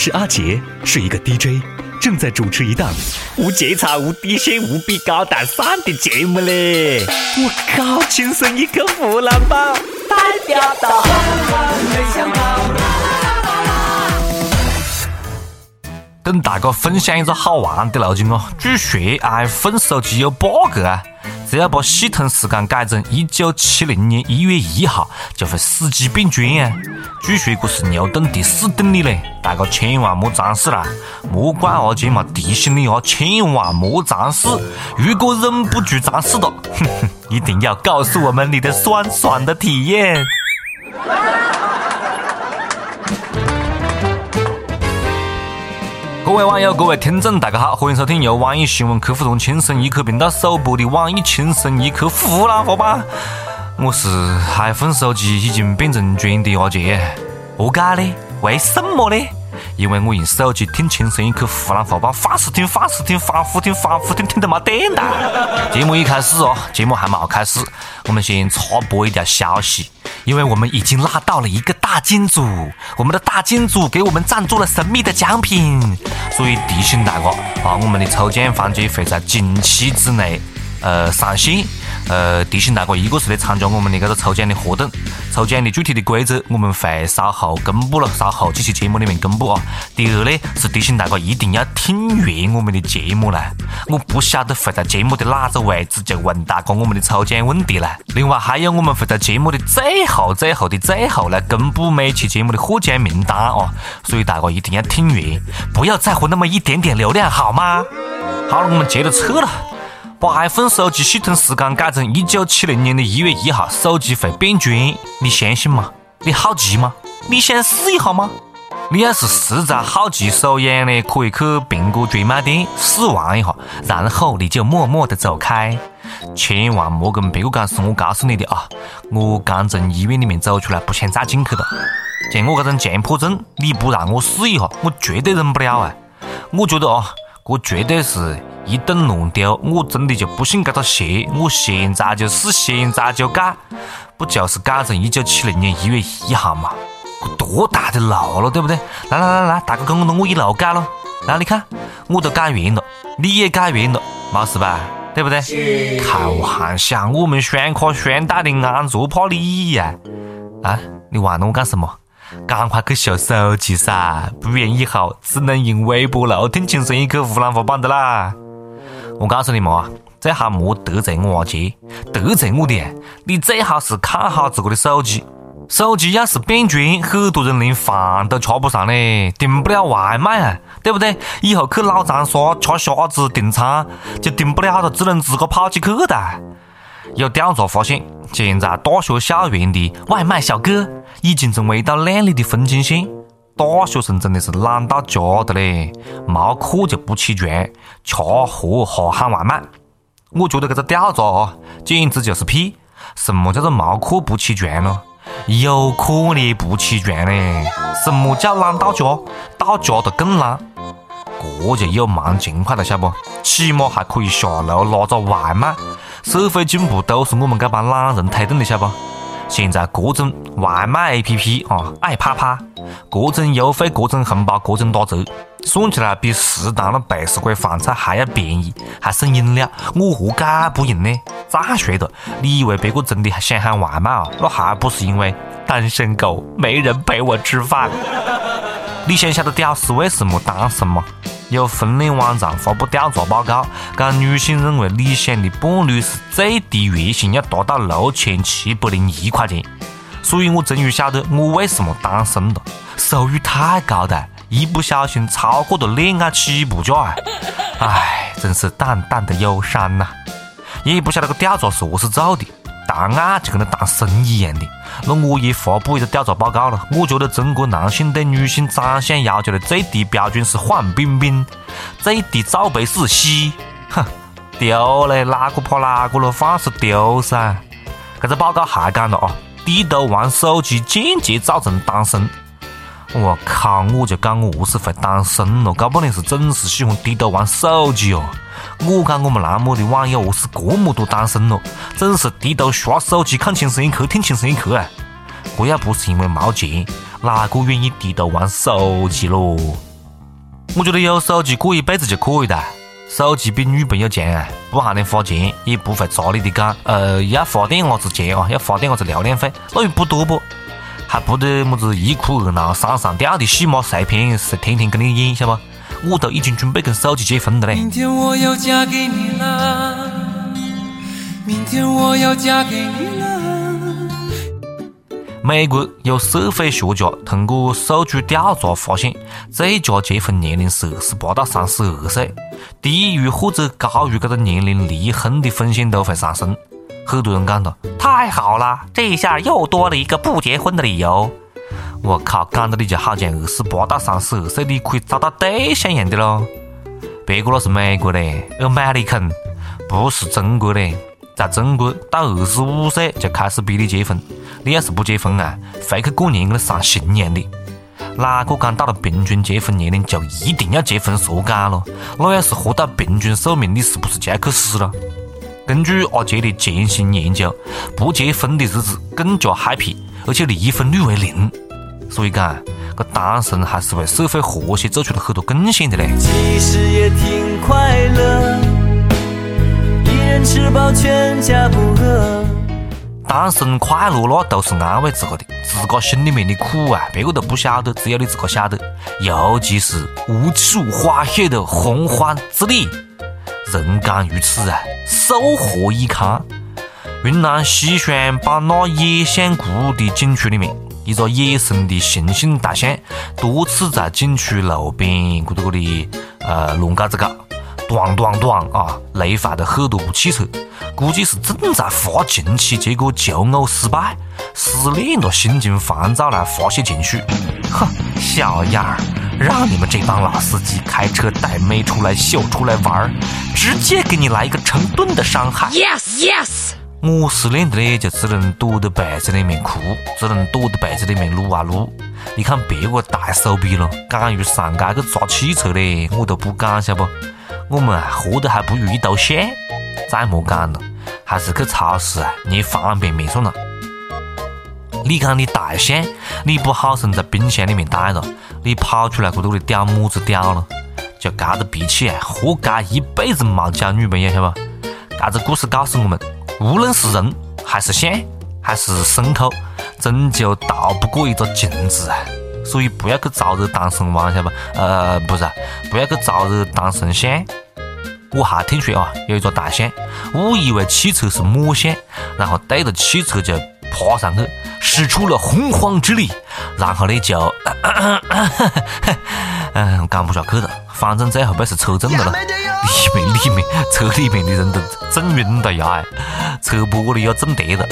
是阿杰，是一个 DJ，正在主持一档无节操、无底线、无比高大上的节目嘞！我靠，亲生一个湖南宝，代表到。跟大家分享一个好玩的路径哦，据说 iPhone 手机有 bug 啊，只要把系统时间改成一九七零年一月一号，就会死机变砖啊。据说这是牛顿第四定律嘞，大家千万莫尝试啦，莫怪阿杰嘛提醒你哦，千万莫尝试。如果忍不住尝试的，哼哼，一定要告诉我们你的酸爽的体验。各位网友，各位听众，大家好，欢迎收听由网易新闻客户端轻松一刻频道首播的网易轻松一刻湖南话版。我是 iPhone 手机已经变成砖的阿杰，何解呢？为什么呢？因为我用手机听轻松一刻湖南话版，反复听，反复听，反复听，反复听，听得没电了。节目一开始哦，节目还没开始，我们先插播一条消息。因为我们已经拉到了一个大金主，我们的大金主给我们赞助了神秘的奖品，所以提醒大家啊，我们的抽奖环节会在近期之内呃上线。呃，提醒大家，一个是来参加我们的这个抽奖的活动，抽奖的具体的规则我们会稍后公布了，稍后这期节目里面公布啊。第二呢，是提醒大家一定要听完我们的节目啦，我不晓得会在节目的哪个位置就问大家我们的抽奖问题了。另外还有我们会在节目的最后、最后的最后来公布每期节目的获奖名单啊，所以大家一定要听完，不要在乎那么一点点流量好吗？好了，我们接着撤了。把 iPhone 手机系统时间改成一九七零年的一月一号，手机会变砖，你相信吗？你好奇吗？你想试一下吗？你要是实在好奇手痒的，可以去苹果专卖店试玩一下，然后你就默默的走开，千万莫跟别个讲是我告诉你的啊！我刚从医院里面走出来，不想再进去了。像我这种强迫症，你不让我试一下，我绝对忍不了啊！我觉得啊，这绝对是。一顿乱丢，我真的就不信这个邪，我现在就试，现在就改，不就是改成一九七零年一月一号嘛？多大的路了，对不对？来来来来，大哥跟着我一路改咯。来，你看，我都改完了，你也改完了，没事吧？对不对？开玩笑，我们双卡双待的，安卓怕你呀？啊，你忘了我干什么？赶快去修手机噻，不然以后只能用微波炉听轻松一刻湖南话版的啦。我告诉你们啊，最好莫得罪我阿杰，得罪我的，你最好是看好自个的手机。手机要是变砖，很多人连饭都吃不上嘞，订不了外卖啊，对不对？以后去老长沙吃虾子订餐就订不了了，只能自个跑起去哒。有调查发现，现在大学校园的外卖小哥已经成为一道亮丽的风景线。大学生真的是懒到家的嘞，没课就不起床，吃喝哈喊外卖。我觉得这个调查啊，简直就是屁！什么叫做没课不起床呢？有课你不起床嘞？什么叫懒到家？到家都更懒，这就有蛮勤快的，晓不？起码还可以下楼拿个外卖。社会进步都是我们这帮懒人推动的，晓不？现在各种外卖 A P P 啊，爱啪啪，各种优惠，各种红包，各种打折，算起来比食堂的背时馆饭菜还要便宜，还送饮料，我何解不用呢？再说了，你以为别个真的想喊外卖啊？那还不是因为单身狗没人陪我吃饭？你想晓得屌丝为什么单身吗？有婚恋网站发布调查报告，讲女性认为理想的伴侣是最低月薪要达到六千七百零一块钱。所以我终于晓得我为什么单身了，收入太高了，一不小心超过了恋爱起步价啊！唉，真是淡淡的忧伤呐。也不晓得个调查是何是做的。答案就跟那当生意一样的，那我也发布一个调查报告了。我觉得中国男性对女性长相要求的最低标准是范冰冰，最低罩杯是 C。哼，丢嘞，哪个怕哪个咯，放是丢噻。这个报告还讲了啊，低头玩手机间接造成单身。我靠，我就讲我何是会单身了，搞不定是总是喜欢低头玩手机哦。我讲我们南摩的网友何是这么多单身咯？总是低头刷手机看轻松一刻，听轻松一刻啊！这要不是因为没钱，哪个愿意低头玩手机咯？我觉得有手机过一辈子就可以哒。手机比女朋友强啊，不喊你花钱，也不会砸你的岗。呃，要花点伢子钱啊，要花点伢子流量费，那又不多不？还不得么子一哭二闹三上吊的戏码碎片是天天跟你演，晓得不？我都已经准备跟手机结婚了嘞。明天我要嫁给你了，明天我要嫁给你了。美国有社会学家通过数据调查发现，最佳结婚年龄是二十八到三十二岁，低于或者高于这个年龄离婚的风险都会上升。很多人讲到，太好了，这一下又多了一个不结婚的理由。我靠，讲到你就好像二十八到三十二岁你可以找到对象一样的咯。别个那是美国嘞，American，不是中国嘞。在中国，到二十五岁就开始逼你结婚。你要是不结婚啊，回去过年跟丧心一样的。哪个讲到了平均结婚年龄就一定要结婚说干了？那要是活到平均寿命，你是不是就要去死了？根据阿杰的潜心研究，不结婚的日子更加 happy，而且离婚率为零。所以讲，这单身还是为社会和谐做出了很多贡献的嘞。其实也挺快乐。吃饱全家不饿。单身快乐那都是安慰自个的，自个心里面的苦啊，别个都不晓得，只有你自个晓得。尤其是无处发泄的洪荒之力，人间如此啊，寿何以堪？云南西双版纳野象谷的景区里面，一个野生的猩猩大象多次在景区路边咕嘟咕的呃乱搞子搞。咣咣咣啊！累坏了很多部汽车，估计是正在发情期，结果求偶失败，失恋了，心情烦躁来发泄情绪。哼，小样儿，让你们这帮老司机开车带妹出来秀出来玩儿，直接给你来一个成吨的伤害。Yes yes，我失恋的嘞，就只能躲在被子里面哭，只能躲在被子里面撸啊撸。你看别个大手笔了，敢于上街去抓汽车嘞，我都不敢，晓不？我们啊，活得还不如一头象。再莫讲了，还是去超市啊，捏方便面算了。你讲你大象，你不好生在冰箱里面待着，你跑出来咕嘟的叼么子叼了？就这个脾气啊，活该一辈子没交女朋友，晓不？这个故事告诉我们，无论是人还是象，还是牲口，终究逃不过一个镜子啊。所以不要去招惹单身汪，晓得不？呃，不是，不要去招惹单身象。我还听说啊，有一个大象误以为汽车是母象，然后对着汽车就爬上去，使出了洪荒之力，然后呢就，嗯，讲不下去了。反正最后被是车震了了，里面里面车里面的人都震晕了呀，车玻璃要震裂了。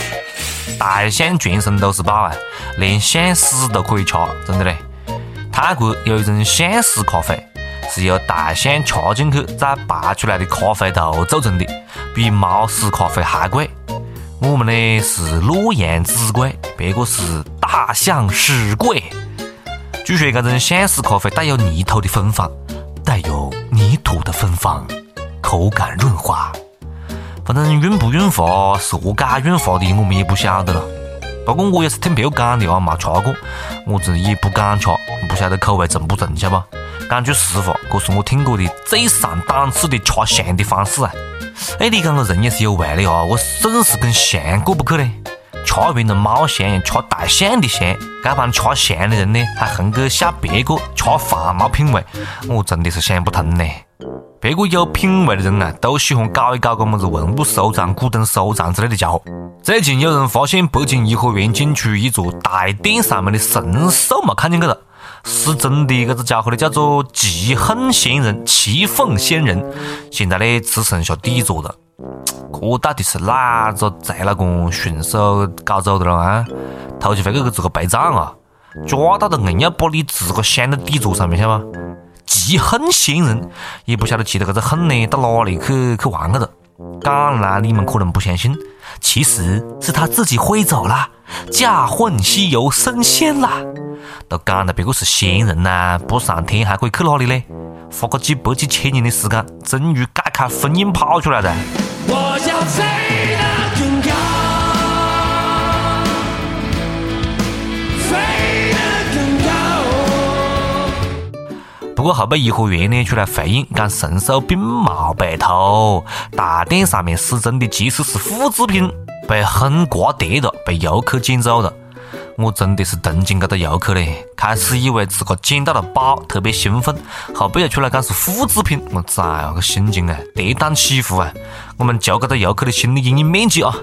大象全身都是宝啊，连象屎都可以吃，真的嘞！泰国有一种象屎咖啡，是由大象吃进去再排出来的咖啡豆做成的，比猫屎咖啡还贵。我们呢是洛阳纸贵，别个是大象屎贵。据说这种象屎咖啡带有泥土的芬芳，带有泥土的芬芳，口感润滑。反正润不润滑，是何解润滑的，我们也不晓得了。不过我也是听别个讲的啊，没吃过，我这也不敢吃，不晓得口味重不重，晓得不？讲句实话，这是我听过的最上档次的吃象的方式啊！哎，你讲个人也是有味的哦，我总是跟象过不去嘞。吃完了猫象，吃大象的象，这帮吃象的人呢，还横去笑别个吃饭没品味，我真的是想不通呢。别个有品味的人啊，都喜欢搞一搞个么子文物收藏、古董收藏之类的家伙。最近有人发现北京颐和园景区一座大殿上面的神兽没看见去了，失踪的这只家伙呢叫做奇凤仙人，奇凤仙人，现在呢只剩下底座了。这到底是哪个贼老公顺手搞走的了啊？偷起回去给自个陪葬啊？抓到的硬要把你自个镶在底座上面，晓得不？记恨仙人，也不晓得记得这个恨呢到哪里去去玩去了。讲来你们可能不相信，其实是他自己飞走了，驾混西游升仙啦。都讲了别个是仙人呐，不上天还可以去哪里呢？花个几百几千年的时间，终于解开封印跑出来了。我要飞不过后被颐和园呢出来回应，讲神兽并冇被偷，大殿上面失踪的其实是复制品，被狠刮跌了，被游客捡走了。我真的是同情这个游客嘞，开始以为自个捡到了宝，特别兴奋，后背又出来讲是复制品，我崽啊，个心情啊，跌宕起伏啊！我们就这个游客的心理阴影面积啊，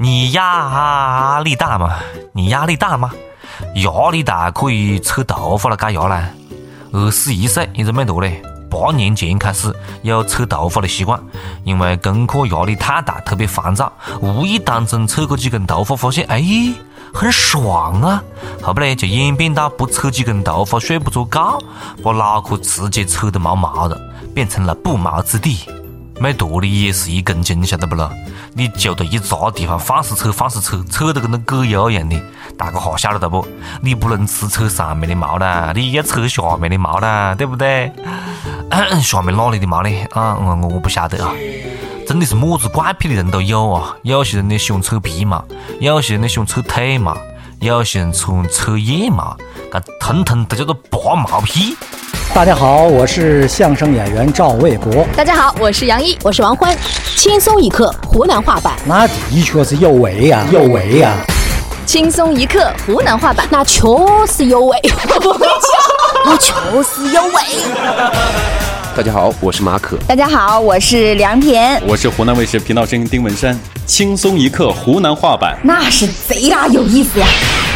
你压力大吗？你压力大吗？压力大可以扯头发了改牙啦。二十一岁一直没多嘞，八年前开始有扯头发的习惯，因为功课压力太大，特别烦躁，无意当中扯过几根头发，发现哎。很爽啊！后边嘞就演变到不扯几根头发睡不着觉，把脑壳直接扯得毛毛的，变成了不毛之地。没多的也是一根筋，晓得不咯？你就在一扎地方放肆扯，放肆扯，扯得跟那狗油一样的。大家哈晓得的不？你不能只扯上面的毛啦，你要扯下面的毛啦，对不对？下面哪里的毛呢？啊，我我不晓得啊。真的是么子怪癖的人都有啊！有些人呢喜欢扯皮毛，有些人呢喜欢扯腿毛，有些人喜欢扯腋毛，这通通都叫做拔毛癖。大家好，我是相声演员赵卫国。大家好，我是杨一，我是王欢。轻松一刻湖南话版，那的确是有味呀，有味呀。轻松一刻湖南话版，那确实有味。那确实有味。大家好，我是马可。大家好，我是梁田。我是湖南卫视频道声音丁文山。轻松一刻湖南话版，那是贼拉有意思呀！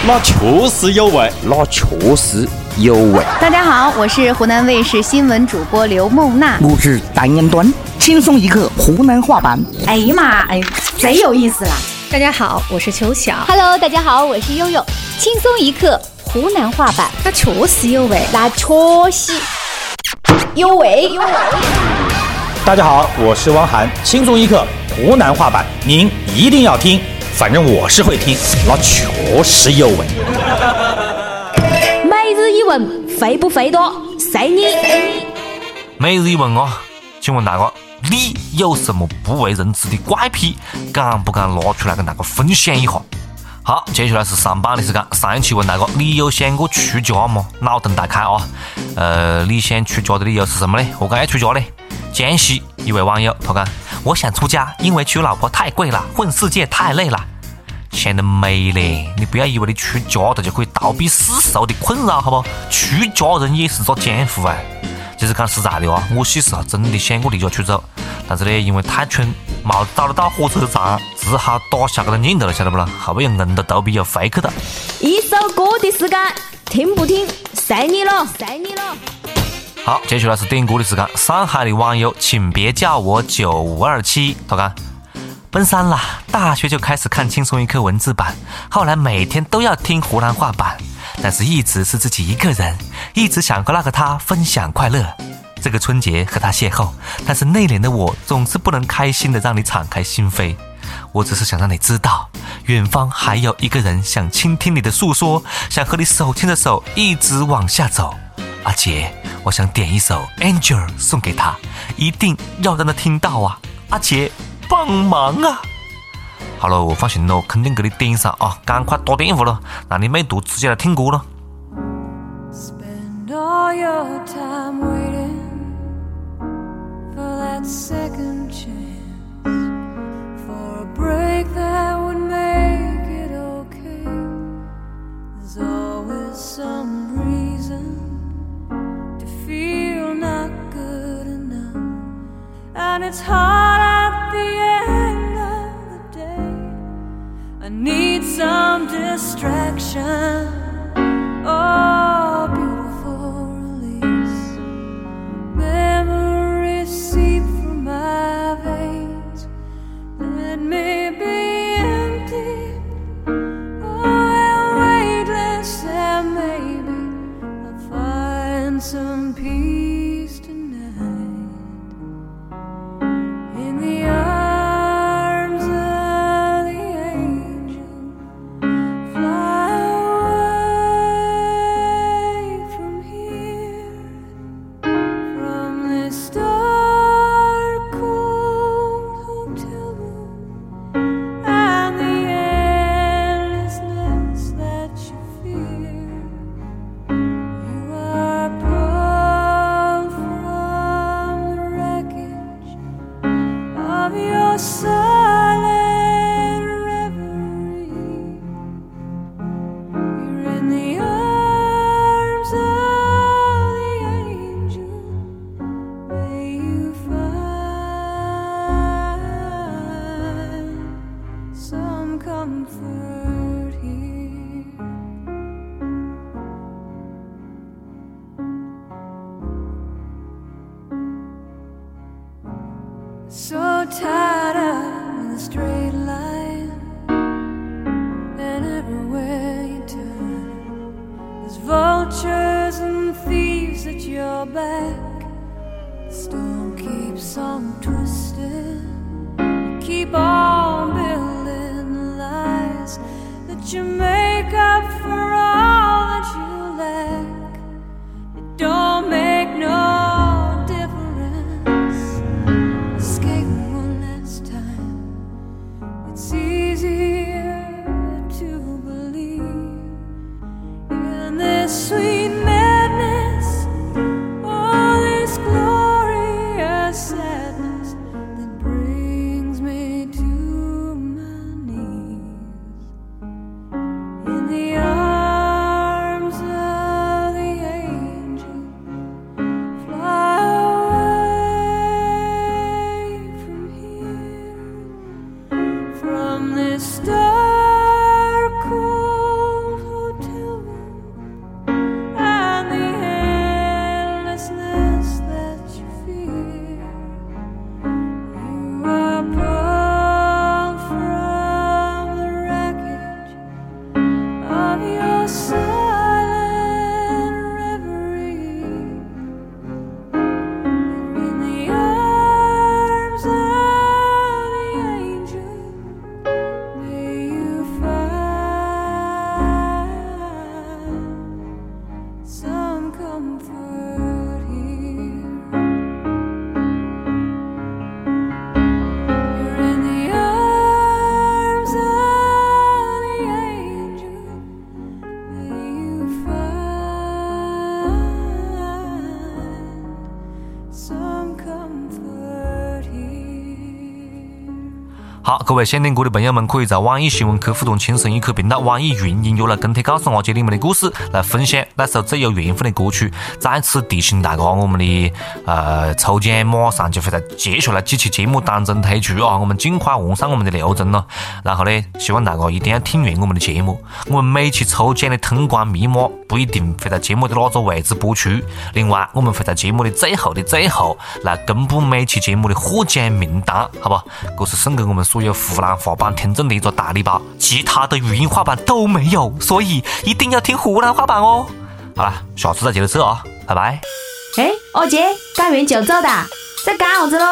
那确实有味，那确实有味。大家好，我是湖南卫视新闻主播刘梦娜。我是单言端。轻松一刻湖南话版，哎呀妈，哎，贼有意思啦！大家好，我是秋晓。Hello，大家好，我是悠悠。轻松一刻湖南话版，那确实有味，那确实。有味有味。大家好，我是汪涵，轻松一刻湖南话版，您一定要听，反正我是会听，那确实有味。问，肥不肥多？随你。每日一问啊，请问大哥，你有什么不为人知的怪癖？敢不敢拿出来跟大哥分享一下？好，接下来是上班的时间。上一期问大哥，你有想过出家吗？脑洞大开啊！呃，你想出家的理由是什么呢？何解要出家呢？江西一位网友他讲：我想出家，因为娶老婆太贵了，混世界太累了。想得美嘞！你不要以为你出家的就可以逃避世俗的困扰，好不？出家人也是个江湖啊！其实讲实在的啊，我小时候真的想过离家出走，但是呢，因为太穷，没找得到火车站，只好打消这个念头了，晓得不啦？后背又硬着头皮又回去了。一首歌的时间，听不听，随你了，随你了。好，接下来是点歌的时间。上海的网友，请别叫我九五二七，他讲。奔三了，大学就开始看轻松一刻文字版，后来每天都要听湖南话版，但是一直是自己一个人，一直想和那个他分享快乐。这个春节和他邂逅，但是内敛的我总是不能开心的让你敞开心扉。我只是想让你知道，远方还有一个人想倾听你的诉说，想和你手牵着手一直往下走。阿杰，我想点一首《Angel》送给他，一定要让他听到啊！阿杰。帮忙啊！好了，我放心了，肯定给你点上啊！赶快打电话了，让你妹读直接来听歌了。need 各位想听歌的朋友们，可以在网易新闻客户端“轻松一刻”频道、网易云音乐来跟帖告诉阿姐你们的故事，来分享那首最有缘分的歌曲。再次提醒大家，我们的呃抽奖马上就会在接下来几期节目当中推出啊，我们尽快完善我们的流程了。然后呢，希望大家一定要听完我们的节目。我们每期抽奖的通关密码不一定会在节目的哪个位置播出，另外我们会在节目的最后的最后来公布每期节目的获奖名单，好不？这是送给我们所有湖南话版听众的一个大礼包，其他的语音话版都没有，所以一定要听湖南话版哦。好了，下次再接着说啊，拜拜。哎，二姐，干完就走的，在干啥子喽？